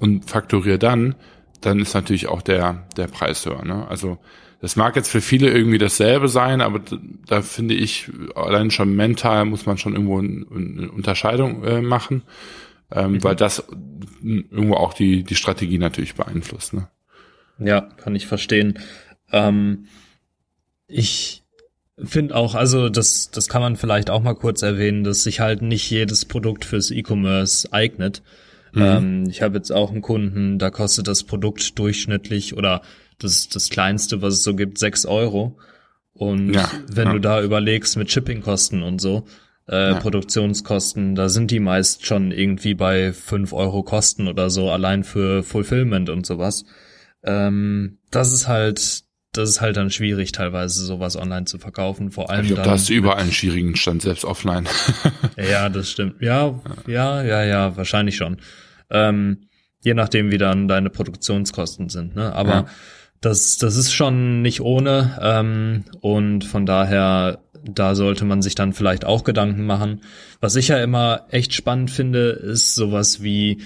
und fakturiere dann, dann ist natürlich auch der, der Preis höher. Ne? Also das mag jetzt für viele irgendwie dasselbe sein, aber da finde ich, allein schon mental muss man schon irgendwo eine Unterscheidung äh, machen, ähm, mhm. weil das irgendwo auch die, die Strategie natürlich beeinflusst. Ne? Ja, kann ich verstehen. Ähm, ich finde auch, also das, das kann man vielleicht auch mal kurz erwähnen, dass sich halt nicht jedes Produkt fürs E-Commerce eignet. Mhm. Ähm, ich habe jetzt auch einen Kunden, da kostet das Produkt durchschnittlich oder das, das kleinste, was es so gibt, sechs Euro. Und ja, wenn ja. du da überlegst mit Shippingkosten und so, äh, ja. Produktionskosten, da sind die meist schon irgendwie bei fünf Euro Kosten oder so, allein für Fulfillment und sowas. Ähm, das ist halt, das ist halt dann schwierig, teilweise sowas online zu verkaufen. Vor allem. Ich glaube, da hast du überall einen schwierigen Stand, selbst offline. ja, das stimmt. Ja, ja, ja, ja, wahrscheinlich schon. Ähm, je nachdem, wie dann deine Produktionskosten sind. Ne? Aber. Das, das ist schon nicht ohne. Ähm, und von daher, da sollte man sich dann vielleicht auch Gedanken machen. Was ich ja immer echt spannend finde, ist sowas wie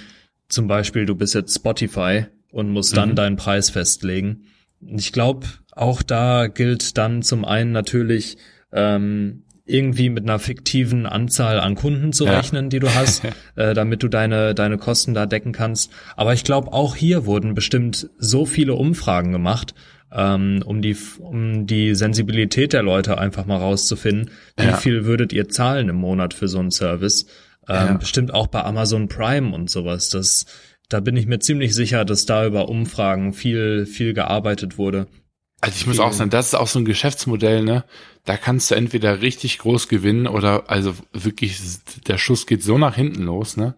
zum Beispiel, du bist jetzt Spotify und musst dann mhm. deinen Preis festlegen. Ich glaube, auch da gilt dann zum einen natürlich ähm, irgendwie mit einer fiktiven Anzahl an Kunden zu ja. rechnen, die du hast, äh, damit du deine, deine Kosten da decken kannst. Aber ich glaube, auch hier wurden bestimmt so viele Umfragen gemacht, ähm, um die, um die Sensibilität der Leute einfach mal rauszufinden. Wie ja. viel würdet ihr zahlen im Monat für so einen Service? Ähm, ja. Bestimmt auch bei Amazon Prime und sowas. Das, da bin ich mir ziemlich sicher, dass da über Umfragen viel, viel gearbeitet wurde. Also ich muss auch sagen, das ist auch so ein Geschäftsmodell, ne? Da kannst du entweder richtig groß gewinnen oder also wirklich, der Schuss geht so nach hinten los, ne?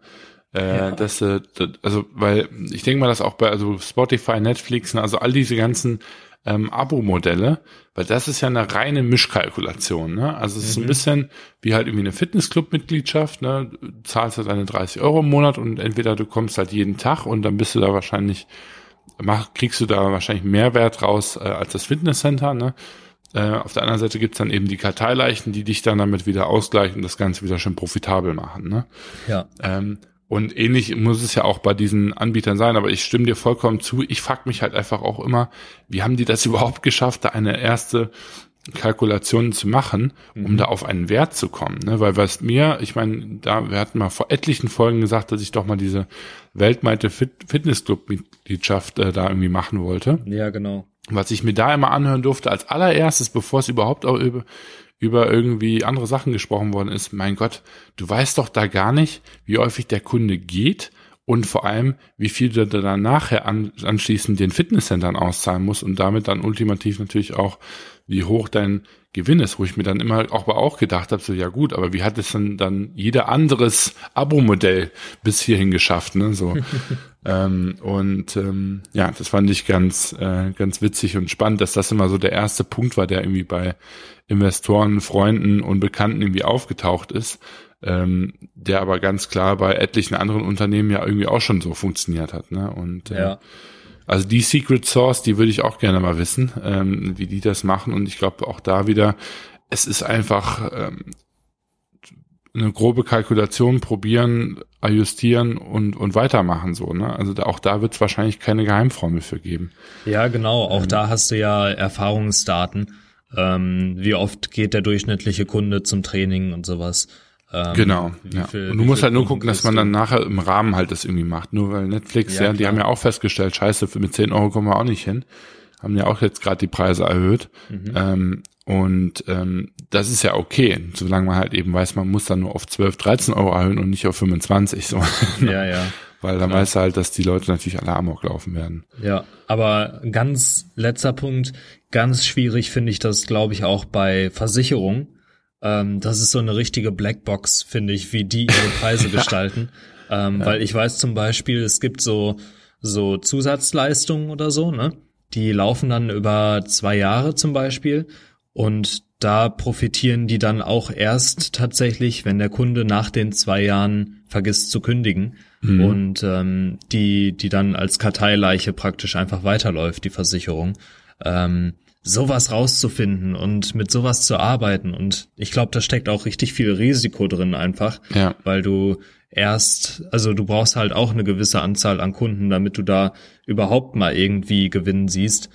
Äh, ja. dass, äh, also, weil ich denke mal, dass auch bei also Spotify, Netflix, ne, also all diese ganzen ähm, Abo-Modelle, weil das ist ja eine reine Mischkalkulation. Ne? Also es ist mhm. ein bisschen wie halt irgendwie eine Fitnessclub-Mitgliedschaft. Ne? Du zahlst halt deine 30 Euro im Monat und entweder du kommst halt jeden Tag und dann bist du da wahrscheinlich, mach, kriegst du da wahrscheinlich Mehrwert raus äh, als das Fitnesscenter. Ne? Äh, auf der anderen Seite gibt's dann eben die Karteileichen, die dich dann damit wieder ausgleichen und das Ganze wieder schön profitabel machen. Ne? Ja. Ähm, und ähnlich muss es ja auch bei diesen Anbietern sein, aber ich stimme dir vollkommen zu. Ich frage mich halt einfach auch immer, wie haben die das überhaupt geschafft, da eine erste Kalkulation zu machen, um mhm. da auf einen Wert zu kommen. Ne? Weil was mir, ich meine, da, wir hatten mal vor etlichen Folgen gesagt, dass ich doch mal diese weltweite Fit Fitnessclub-Mitgliedschaft äh, da irgendwie machen wollte. Ja, genau. Was ich mir da immer anhören durfte, als allererstes, bevor es überhaupt auch über, über irgendwie andere Sachen gesprochen worden ist, mein Gott, du weißt doch da gar nicht, wie häufig der Kunde geht und vor allem, wie viel du dann nachher an, anschließend den Fitnesscentern auszahlen musst und damit dann ultimativ natürlich auch, wie hoch dein Gewinn ist, wo ich mir dann immer auch, auch gedacht habe, so ja gut, aber wie hat es denn dann jeder anderes Abo-Modell bis hierhin geschafft, ne? So. ähm, und ähm, ja, das fand ich ganz, äh, ganz witzig und spannend, dass das immer so der erste Punkt war, der irgendwie bei Investoren, Freunden und Bekannten irgendwie aufgetaucht ist, ähm, der aber ganz klar bei etlichen anderen Unternehmen ja irgendwie auch schon so funktioniert hat. Ne? Und äh, ja. Also die Secret Source, die würde ich auch gerne mal wissen, ähm, wie die das machen. Und ich glaube auch da wieder, es ist einfach ähm, eine grobe Kalkulation probieren, ajustieren und, und weitermachen so. Ne? Also da, auch da wird es wahrscheinlich keine Geheimformel für geben. Ja, genau. Auch ähm, da hast du ja Erfahrungsdaten ähm, wie oft geht der durchschnittliche Kunde zum Training und sowas. Ähm, genau. Ja. Viel, und du musst halt nur gucken, dass man dann nachher im Rahmen halt das irgendwie macht. Nur weil Netflix, ja, ja die haben ja auch festgestellt, scheiße, mit 10 Euro kommen wir auch nicht hin. Haben ja auch jetzt gerade die Preise erhöht. Mhm. Ähm, und ähm, das ist ja okay, solange man halt eben weiß, man muss dann nur auf 12, 13 Euro erhöhen und nicht auf 25. So. Ja, ja. Weil dann weißt du halt, dass die Leute natürlich alle Amok laufen werden. Ja, aber ganz letzter Punkt, Ganz schwierig finde ich das, glaube ich, auch bei Versicherungen. Ähm, das ist so eine richtige Blackbox, finde ich, wie die ihre Preise gestalten. Ähm, ja. Weil ich weiß zum Beispiel, es gibt so, so Zusatzleistungen oder so, ne? Die laufen dann über zwei Jahre zum Beispiel. Und da profitieren die dann auch erst tatsächlich, wenn der Kunde nach den zwei Jahren vergisst zu kündigen mhm. und ähm, die, die dann als Karteileiche praktisch einfach weiterläuft, die Versicherung. Ähm, sowas rauszufinden und mit sowas zu arbeiten. Und ich glaube, da steckt auch richtig viel Risiko drin einfach, ja. weil du erst, also du brauchst halt auch eine gewisse Anzahl an Kunden, damit du da überhaupt mal irgendwie Gewinn siehst.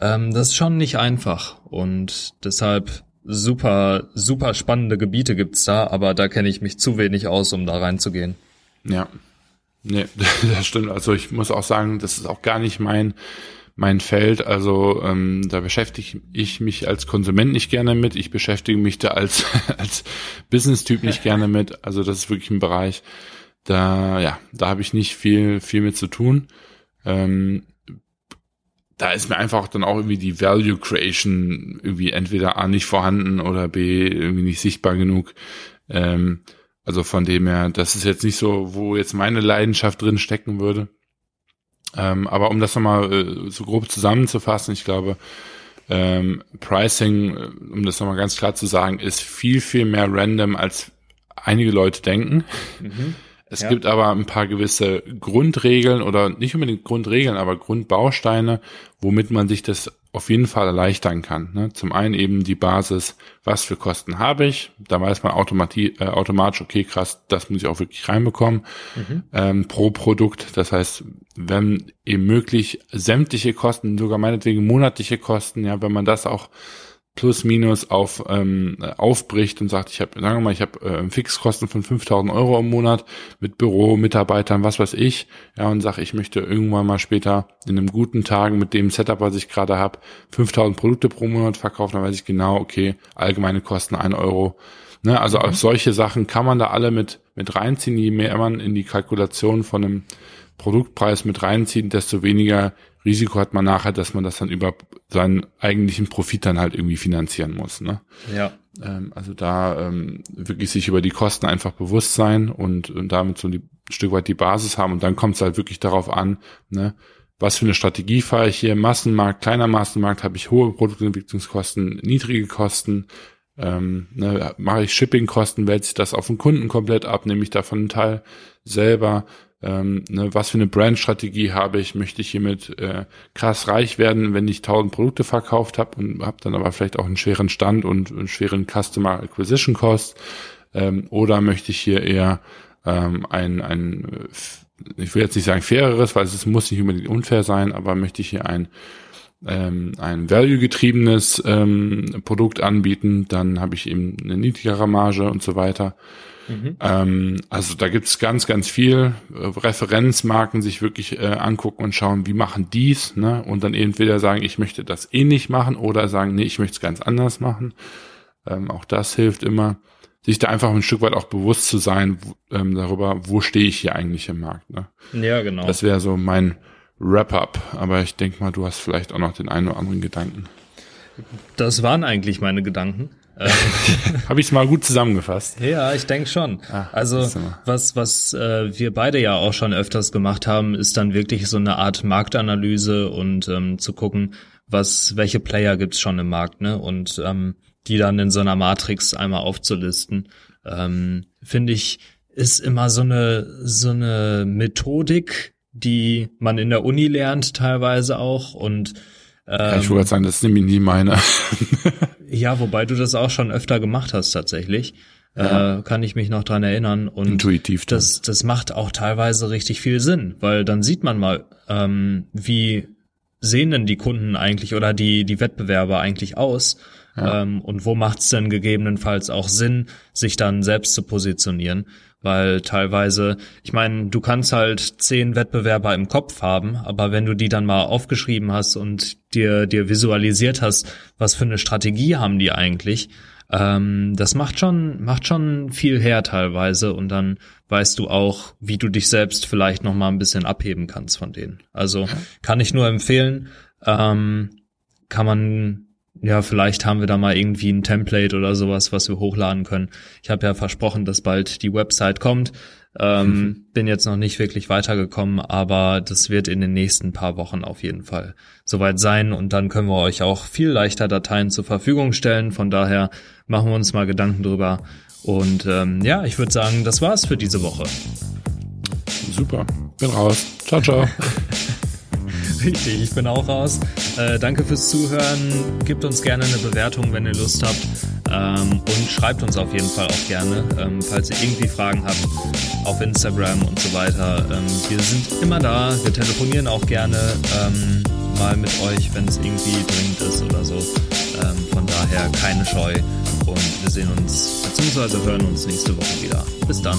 Ähm, das ist schon nicht einfach und deshalb super, super spannende Gebiete gibt's da, aber da kenne ich mich zu wenig aus, um da reinzugehen. Ja. Nee, das stimmt. Also ich muss auch sagen, das ist auch gar nicht mein mein Feld. Also ähm, da beschäftige ich mich als Konsument nicht gerne mit. Ich beschäftige mich da als, als Business-Typ nicht gerne mit. Also das ist wirklich ein Bereich, da, ja, da habe ich nicht viel, viel mit zu tun. Ähm, da ist mir einfach dann auch irgendwie die Value Creation irgendwie entweder A nicht vorhanden oder B irgendwie nicht sichtbar genug. Ähm, also von dem her, das ist jetzt nicht so, wo jetzt meine Leidenschaft drin stecken würde. Ähm, aber um das nochmal äh, so grob zusammenzufassen, ich glaube, ähm, Pricing, äh, um das nochmal ganz klar zu sagen, ist viel, viel mehr random, als einige Leute denken. Mhm. Es ja. gibt aber ein paar gewisse Grundregeln oder nicht unbedingt Grundregeln, aber Grundbausteine, womit man sich das auf jeden Fall erleichtern kann. Ne? Zum einen eben die Basis, was für Kosten habe ich. Da weiß man automatisch, äh, automatisch, okay, krass, das muss ich auch wirklich reinbekommen mhm. ähm, pro Produkt. Das heißt, wenn eben möglich sämtliche Kosten, sogar meinetwegen monatliche Kosten, ja, wenn man das auch plus minus auf ähm, aufbricht und sagt, ich habe, sagen wir mal, ich habe äh, Fixkosten von 5000 Euro im Monat mit Büro, Mitarbeitern, was weiß ich, ja, und sage, ich möchte irgendwann mal später in einem guten Tagen mit dem Setup, was ich gerade habe, 5000 Produkte pro Monat verkaufen, dann weiß ich genau, okay, allgemeine Kosten ein Euro. Ne, also mhm. auf solche Sachen kann man da alle mit, mit reinziehen, je mehr man in die Kalkulation von einem Produktpreis mit reinzieht, desto weniger Risiko hat man nachher, dass man das dann über seinen eigentlichen Profit dann halt irgendwie finanzieren muss. Ne? Ja. Ähm, also da ähm, wirklich sich über die Kosten einfach bewusst sein und, und damit so ein Stück weit die Basis haben und dann kommt es halt wirklich darauf an, ne, was für eine Strategie fahre ich hier, Massenmarkt, kleiner Massenmarkt, habe ich hohe Produktentwicklungskosten, niedrige Kosten, ähm, ne, mache ich Shippingkosten, wälze ich das auf den Kunden komplett ab, nehme ich davon einen Teil selber, ähm, ne, was für eine Brandstrategie habe ich, möchte ich hiermit äh, krass reich werden, wenn ich tausend Produkte verkauft habe und habe dann aber vielleicht auch einen schweren Stand und einen schweren Customer Acquisition Cost, ähm, oder möchte ich hier eher ähm, ein, ein ich will jetzt nicht sagen faireres, weil es muss nicht unbedingt unfair sein, aber möchte ich hier ein ähm, ein value-getriebenes ähm, Produkt anbieten, dann habe ich eben eine niedrigere Marge und so weiter. Mhm. Ähm, also da gibt's ganz, ganz viel äh, Referenzmarken sich wirklich äh, angucken und schauen, wie machen die's, ne? Und dann entweder sagen, ich möchte das ähnlich machen oder sagen, nee, ich möchte es ganz anders machen. Ähm, auch das hilft immer sich da einfach ein Stück weit auch bewusst zu sein ähm, darüber, wo stehe ich hier eigentlich im Markt. Ne? Ja, genau. Das wäre so mein Wrap-up. Aber ich denke mal, du hast vielleicht auch noch den einen oder anderen Gedanken. Das waren eigentlich meine Gedanken. Habe ich es mal gut zusammengefasst? Ja, ich denke schon. Ah, also was was äh, wir beide ja auch schon öfters gemacht haben, ist dann wirklich so eine Art Marktanalyse und ähm, zu gucken, was welche Player gibt's schon im Markt, ne? Und ähm, die dann in so einer Matrix einmal aufzulisten, ähm, finde ich, ist immer so eine, so eine Methodik, die man in der Uni lernt teilweise auch und ähm, ja, ich wollte sagen, das ist nämlich nie meine. ja, wobei du das auch schon öfter gemacht hast tatsächlich. Ja. Äh, kann ich mich noch dran erinnern. Und Intuitiv. Dann. Das, das macht auch teilweise richtig viel Sinn, weil dann sieht man mal, ähm, wie sehen denn die Kunden eigentlich oder die, die Wettbewerber eigentlich aus ja. Ähm, und wo macht es denn gegebenenfalls auch Sinn, sich dann selbst zu positionieren? Weil teilweise, ich meine, du kannst halt zehn Wettbewerber im Kopf haben, aber wenn du die dann mal aufgeschrieben hast und dir, dir visualisiert hast, was für eine Strategie haben die eigentlich, ähm, das macht schon, macht schon viel her teilweise und dann weißt du auch, wie du dich selbst vielleicht noch mal ein bisschen abheben kannst von denen. Also kann ich nur empfehlen, ähm, kann man ja, vielleicht haben wir da mal irgendwie ein Template oder sowas, was wir hochladen können. Ich habe ja versprochen, dass bald die Website kommt. Ähm, mhm. Bin jetzt noch nicht wirklich weitergekommen, aber das wird in den nächsten paar Wochen auf jeden Fall soweit sein und dann können wir euch auch viel leichter Dateien zur Verfügung stellen. Von daher machen wir uns mal Gedanken drüber. Und ähm, ja, ich würde sagen, das war's für diese Woche. Super, bin raus. Ciao, ciao. Richtig, ich bin auch raus. Äh, danke fürs Zuhören. Gebt uns gerne eine Bewertung, wenn ihr Lust habt. Ähm, und schreibt uns auf jeden Fall auch gerne, ähm, falls ihr irgendwie Fragen habt, auf Instagram und so weiter. Ähm, wir sind immer da. Wir telefonieren auch gerne ähm, mal mit euch, wenn es irgendwie dringend ist oder so. Ähm, von daher keine Scheu. Und wir sehen uns bzw. hören uns nächste Woche wieder. Bis dann.